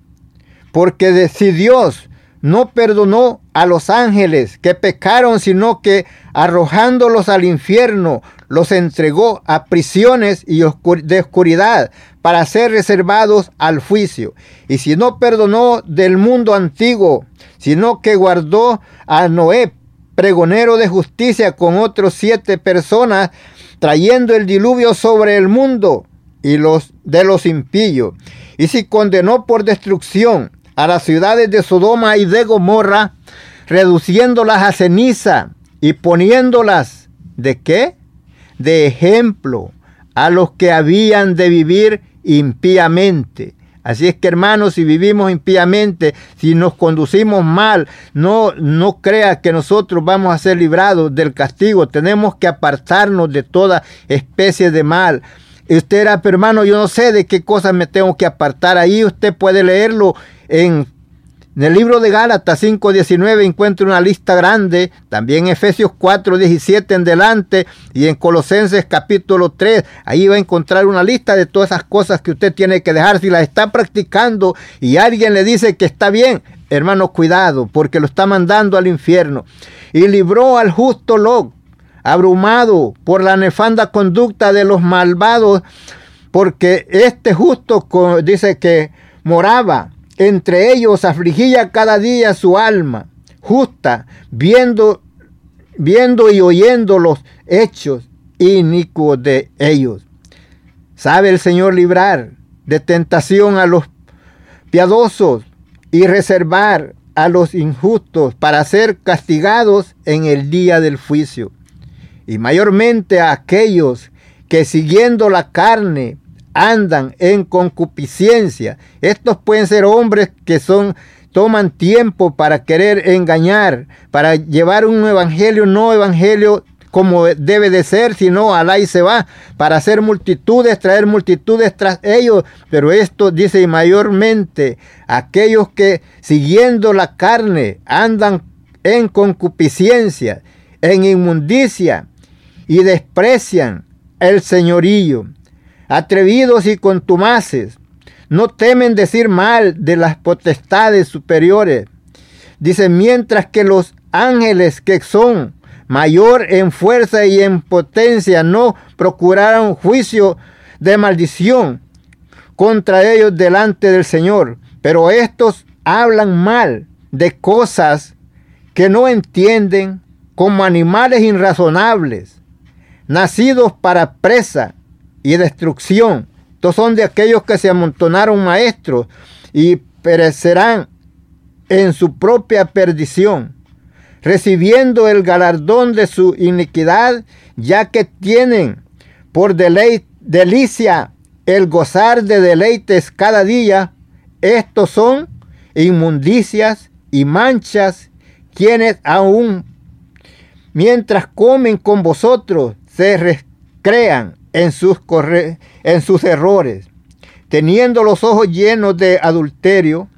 Speaker 2: porque si Dios no perdonó a los ángeles que pecaron, sino que arrojándolos al infierno, los entregó a prisiones y de oscuridad para ser reservados al juicio. Y si no perdonó del mundo antiguo, sino que guardó a Noé, pregonero de justicia, con otros siete personas, trayendo el diluvio sobre el mundo y los de los impíos. Y si condenó por destrucción a las ciudades de Sodoma y de Gomorra, reduciéndolas a ceniza y poniéndolas de qué? De ejemplo a los que habían de vivir impíamente. Así es que hermanos, si vivimos impíamente, si nos conducimos mal, no, no crea que nosotros vamos a ser librados del castigo. Tenemos que apartarnos de toda especie de mal. Usted era, hermano, yo no sé de qué cosas me tengo que apartar. Ahí usted puede leerlo en, el libro de Gálatas 5.19 encuentra una lista grande, también Efesios 4.17 en delante y en Colosenses capítulo 3, ahí va a encontrar una lista de todas esas cosas que usted tiene que dejar. Si las está practicando y alguien le dice que está bien, hermano, cuidado, porque lo está mandando al infierno. Y libró al justo Lot, abrumado por la nefanda conducta de los malvados, porque este justo dice que moraba entre ellos afligía cada día su alma justa, viendo, viendo y oyendo los hechos inicuos de ellos. Sabe el Señor librar de tentación a los piadosos y reservar a los injustos para ser castigados en el día del juicio. Y mayormente a aquellos que siguiendo la carne andan en concupiscencia. Estos pueden ser hombres que son toman tiempo para querer engañar, para llevar un evangelio, no evangelio como debe de ser, sino alá y se va, para hacer multitudes, traer multitudes tras ellos. Pero esto dice mayormente aquellos que siguiendo la carne andan en concupiscencia, en inmundicia y desprecian el señorío atrevidos y contumaces, no temen decir mal de las potestades superiores. Dice, mientras que los ángeles que son mayor en fuerza y en potencia no procuraron juicio de maldición contra ellos delante del Señor. Pero estos hablan mal de cosas que no entienden como animales irrazonables, nacidos para presa y destrucción. Estos son de aquellos que se amontonaron maestros y perecerán en su propia perdición, recibiendo el galardón de su iniquidad, ya que tienen por delicia el gozar de deleites cada día. Estos son inmundicias y manchas, quienes aún mientras comen con vosotros se recrean en sus, en sus errores, teniendo los ojos llenos de adulterio,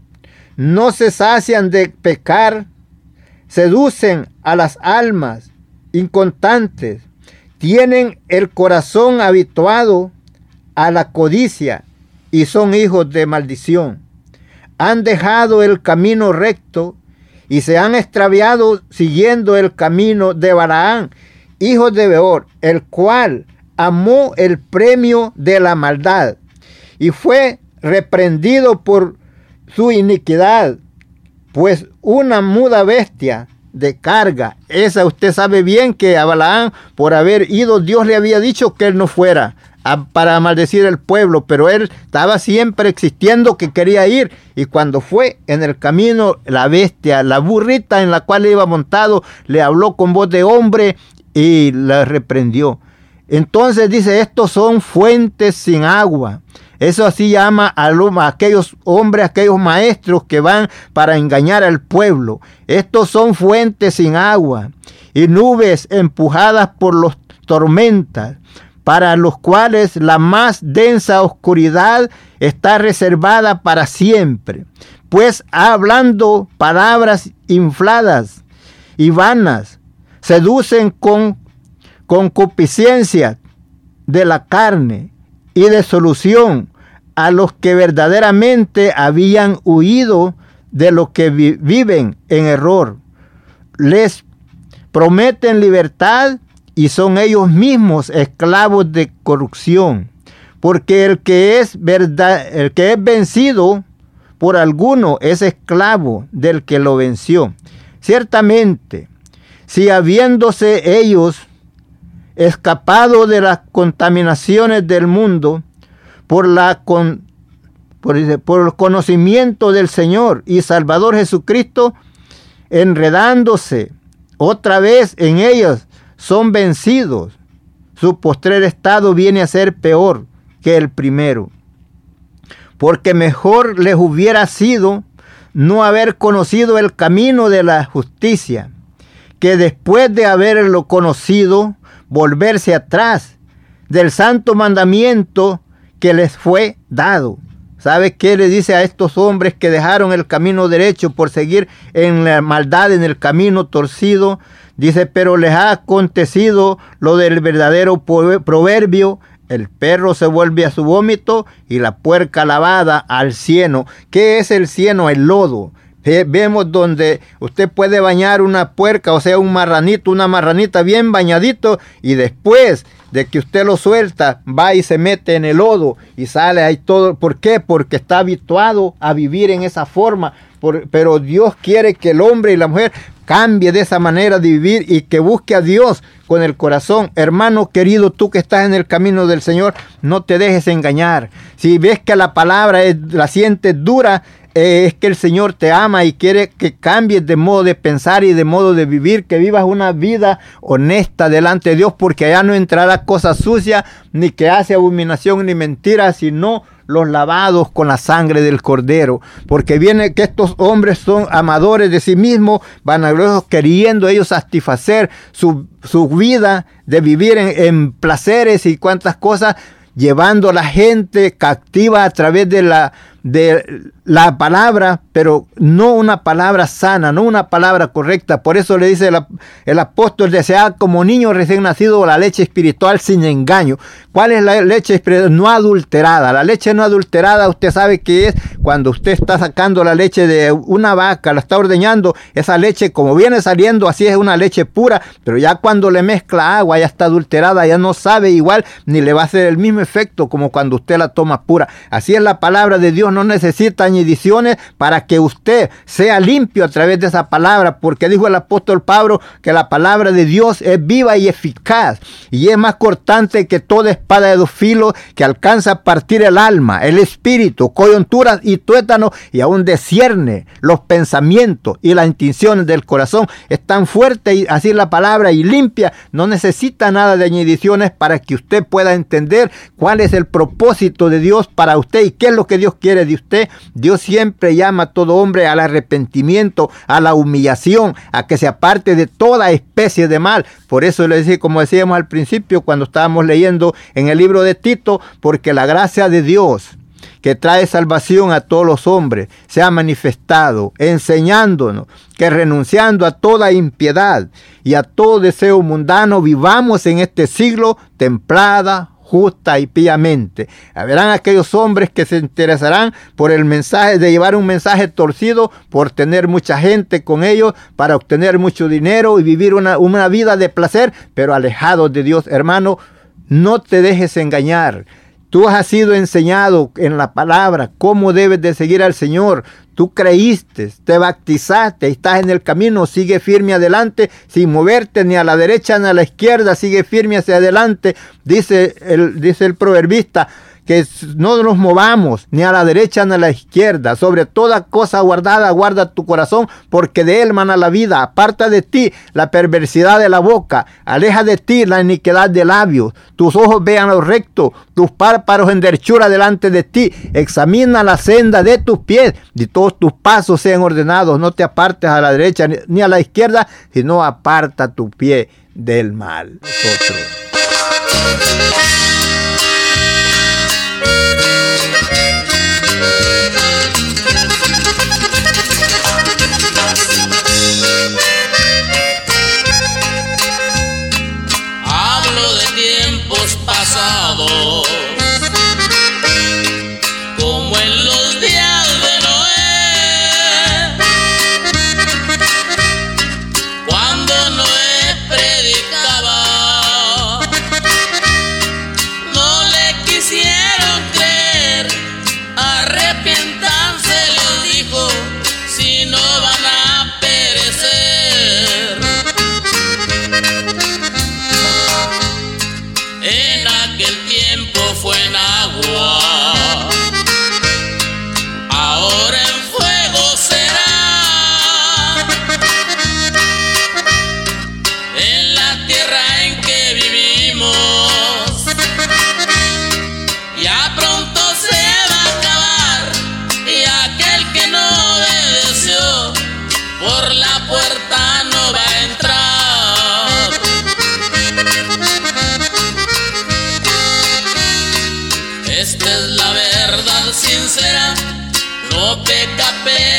Speaker 2: no se sacian de pecar, seducen a las almas incontantes, tienen el corazón habituado a la codicia y son hijos de maldición. Han dejado el camino recto y se han extraviado siguiendo el camino de Balaán, hijo de Beor, el cual amó el premio de la maldad y fue reprendido por su iniquidad, pues una muda bestia de carga, esa usted sabe bien que a Balaán por haber ido Dios le había dicho que él no fuera, para maldecir el pueblo, pero él estaba siempre existiendo que quería ir. Y cuando fue en el camino, la bestia, la burrita en la cual iba montado, le habló con voz de hombre y la reprendió. Entonces dice, estos son fuentes sin agua. Eso así llama a, a, aquellos hombres, aquellos maestros que van para engañar al pueblo. Estos son fuentes sin agua y nubes empujadas por los tormentas para los cuales la más densa oscuridad está reservada para siempre, pues hablando palabras infladas y vanas, seducen con concupiscencia de la carne y de solución a los que verdaderamente habían huido de lo que viven en error. Les prometen libertad y son ellos mismos esclavos de corrupción. Porque el que es verdad, el que es vencido por alguno es esclavo del que lo venció. Ciertamente, si habiéndose ellos escapado de las contaminaciones del mundo por, la por, por el conocimiento del Señor y Salvador Jesucristo, enredándose otra vez en ellos son vencidos, su postrer estado viene a ser peor que el primero. Porque mejor les hubiera sido no haber conocido el camino de la justicia, que después de haberlo conocido, volverse atrás del santo mandamiento que les fue dado. ¿Sabe qué le dice a estos hombres que dejaron el camino derecho por seguir en la maldad, en el camino torcido? Dice, pero les ha acontecido lo del verdadero proverbio, el perro se vuelve a su vómito y la puerca lavada al cieno. ¿Qué es el cieno? El lodo. Vemos donde usted puede bañar una puerca, o sea, un marranito, una marranita bien bañadito y después de que usted lo suelta, va y se mete en el lodo y sale ahí todo. ¿Por qué? Porque está habituado a vivir en esa forma. pero Dios quiere que el hombre y la mujer cambie de esa manera de vivir y que busque a Dios con el corazón. Hermano querido, tú que estás en el camino del Señor, no te dejes engañar. Si ves que la palabra es, la sientes dura, es que el Señor te ama y quiere que cambies de modo de pensar y de modo de vivir, que vivas una vida honesta delante de Dios, porque allá no entrará cosa sucia, ni que hace abominación ni mentira, sino los lavados con la sangre del cordero, porque viene que estos hombres son amadores de sí mismos, vanagloriosos, queriendo ellos satisfacer su, vida de vivir en, en placeres y cuantas cosas, llevando a la gente captiva a través de la de la palabra, pero no una palabra sana, no una palabra correcta. Por eso le dice el, apóstol, desea como niño recién nacido la leche espiritual sin engaño. ¿Cuál es la leche? No adulterada. La leche no adulterada, usted sabe que es cuando usted está sacando la leche de una vaca, la está ordeñando, esa leche como viene saliendo, así es una leche pura, pero ya cuando le mezcla agua, ya está adulterada, ya no sabe igual, ni le va a hacer el mismo efecto como cuando usted la toma pura. Así es la palabra de Dios necesita añadiciones para que usted sea limpio a través de esa palabra, porque dijo el apóstol Pablo que la palabra de Dios es viva y eficaz y es más cortante que toda espada de dos filos que alcanza a partir el alma, el espíritu, coyunturas y tuétanos y aún descierne los pensamientos y las intenciones del corazón. Es tan fuerte y así la palabra y limpia, no necesita nada de añadiciones para que usted pueda entender cuál es el propósito de Dios para usted y qué es lo que Dios quiere
Speaker 4: de usted. Dios siempre llama a todo hombre al arrepentimiento, a la humillación, a que se aparte de toda especie de mal. Por eso le decía, como decíamos al principio cuando estábamos leyendo en el libro de Tito, porque la gracia de Dios que trae salvación a todos los hombres, se ha manifestado, enseñándonos que renunciando a toda impiedad y a todo deseo mundano, vivamos en este siglo templada, justa y piamente. Habrán aquellos hombres que se interesarán por el mensaje de llevar un mensaje torcido, por tener mucha gente con ellos, para obtener mucho dinero y vivir una, una vida de placer, pero alejados de Dios. Hermano, no te dejes engañar. Tú has sido enseñado en la palabra cómo debes de seguir al Señor. Tú creíste, te bautizaste, estás en el camino, sigue firme adelante, sin moverte ni a la derecha ni a la izquierda, sigue firme hacia adelante. Dice el, dice el proverbista, que no nos movamos ni a la derecha ni a la izquierda. Sobre toda cosa guardada, guarda tu corazón, porque de él mana la vida. Aparta de ti la perversidad de la boca, aleja de ti la iniquidad de labios. Tus ojos vean lo recto, tus párpados en derchura delante de ti. Examina la senda de tus pies y todos tus pasos sean ordenados. No te apartes a la derecha ni a la izquierda, sino aparta tu pie del mal. Nosotros. es la verdad sincera, no te capes.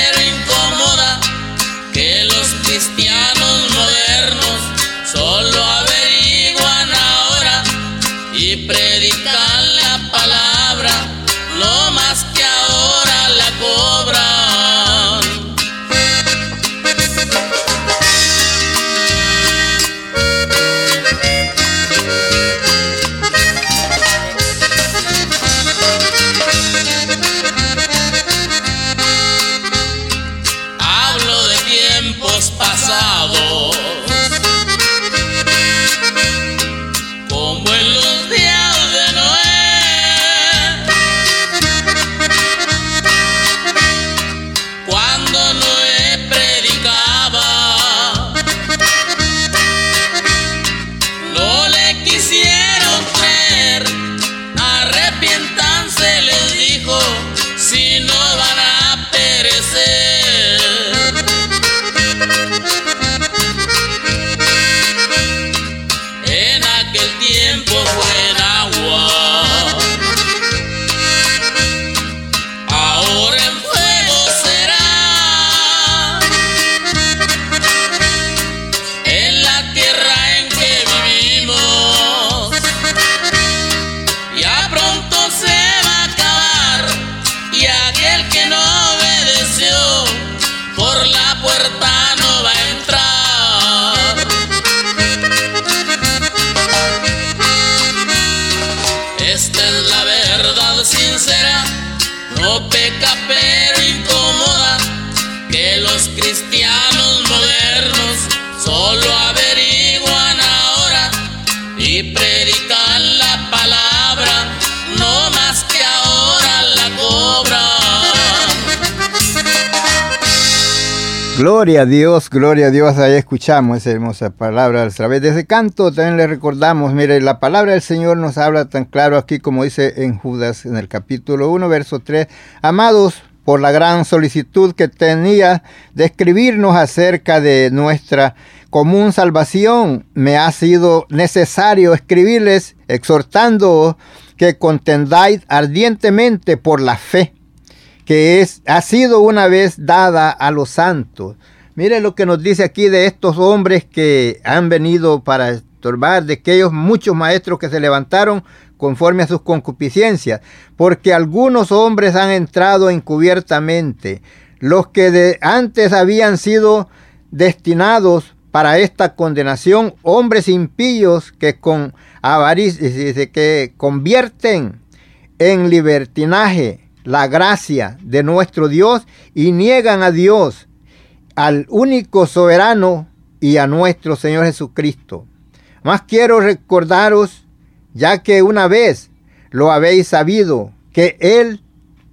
Speaker 2: Gloria a Dios, gloria a Dios. Ahí escuchamos esa hermosa palabra a través de ese canto. También le recordamos, mire, la palabra del Señor nos habla tan claro aquí como dice en Judas en el capítulo 1, verso 3. Amados, por la gran solicitud que tenía de escribirnos acerca de nuestra común salvación, me ha sido necesario escribirles exhortando que contendáis ardientemente por la fe que es, ha sido una vez dada a los santos. Mire lo que nos dice aquí de estos hombres que han venido para estorbar, de aquellos muchos maestros que se levantaron conforme a sus concupiscencias, porque algunos hombres han entrado encubiertamente, los que de antes habían sido destinados para esta condenación, hombres impíos que con avaricia, que convierten en libertinaje la gracia de nuestro Dios y niegan a Dios, al único soberano y a nuestro Señor Jesucristo. Más quiero recordaros, ya que una vez lo habéis sabido, que Él,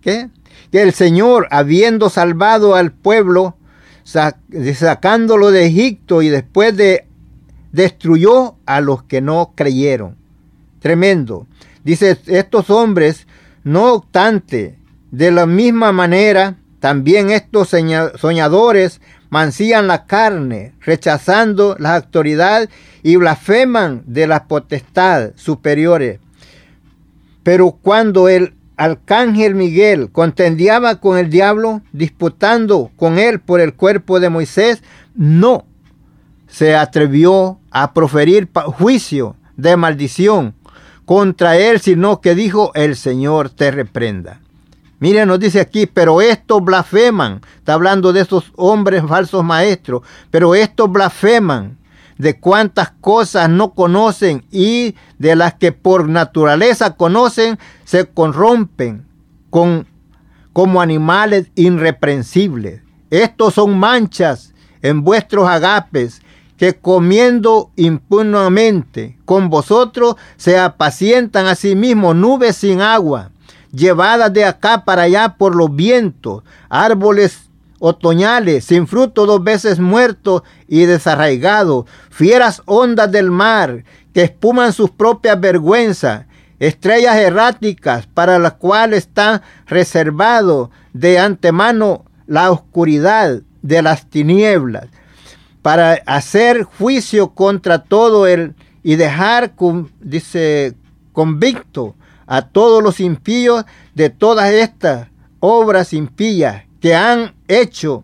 Speaker 2: que el Señor, habiendo salvado al pueblo, sacándolo de Egipto y después de destruyó a los que no creyeron. Tremendo. Dice, estos hombres, no obstante, de la misma manera, también estos soñadores mancían la carne, rechazando la autoridad y blasfeman de las potestades superiores. Pero cuando el arcángel Miguel contendiaba con el diablo, disputando con él por el cuerpo de Moisés, no se atrevió a proferir juicio de maldición contra él, sino que dijo, el Señor te reprenda. Miren, nos dice aquí, pero estos blasfeman. Está hablando de esos hombres falsos maestros. Pero estos blasfeman de cuántas cosas no conocen y de las que por naturaleza conocen, se corrompen con, como animales irreprensibles. Estos son manchas en vuestros agapes que comiendo impunemente con vosotros se apacientan a sí mismos nubes sin agua llevadas de acá para allá por los vientos, árboles otoñales, sin fruto dos veces muertos y desarraigados, fieras ondas del mar que espuman sus propias vergüenzas, estrellas erráticas para las cuales está reservado de antemano la oscuridad de las tinieblas, para hacer juicio contra todo el y dejar, dice, convicto a todos los impíos de todas estas obras impías que han hecho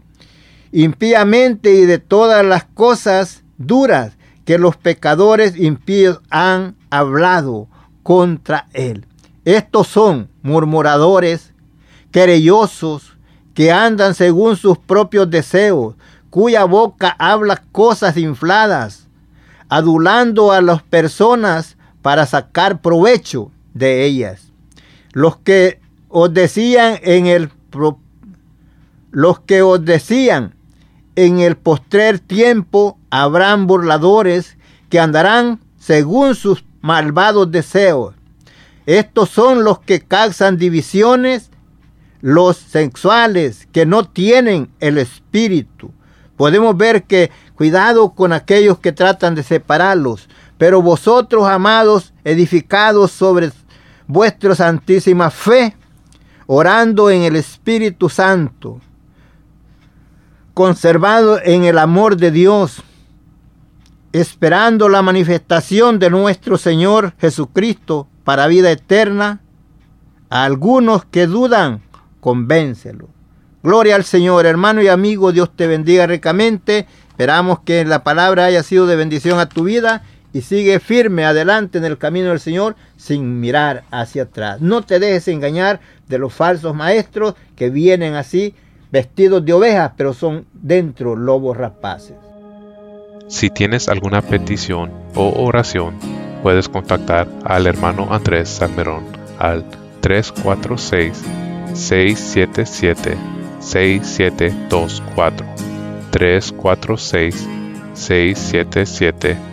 Speaker 2: impíamente y de todas las cosas duras que los pecadores impíos han hablado contra él. Estos son murmuradores, querellosos, que andan según sus propios deseos, cuya boca habla cosas infladas, adulando a las personas para sacar provecho de ellas. Los que os decían en el los que os decían en el postrer tiempo habrán burladores que andarán según sus malvados deseos. Estos son los que causan divisiones, los sexuales que no tienen el espíritu. Podemos ver que cuidado con aquellos que tratan de separarlos, pero vosotros, amados, edificados sobre vuestra santísima fe, orando en el Espíritu Santo, conservado en el amor de Dios, esperando la manifestación de nuestro Señor Jesucristo para vida eterna, a algunos que dudan, convéncelo. Gloria al Señor, hermano y amigo, Dios te bendiga ricamente. Esperamos que la palabra haya sido de bendición a tu vida y sigue firme adelante en el camino del Señor sin mirar hacia atrás. No te dejes engañar de los falsos maestros que vienen así vestidos de ovejas, pero son dentro lobos rapaces.
Speaker 5: Si tienes alguna petición o oración, puedes contactar al hermano Andrés Salmerón al 346-677-6724. 346-677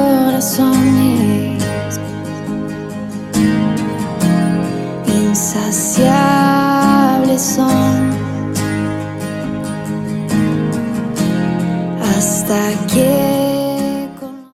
Speaker 6: corazones. Insaciables son. Hasta que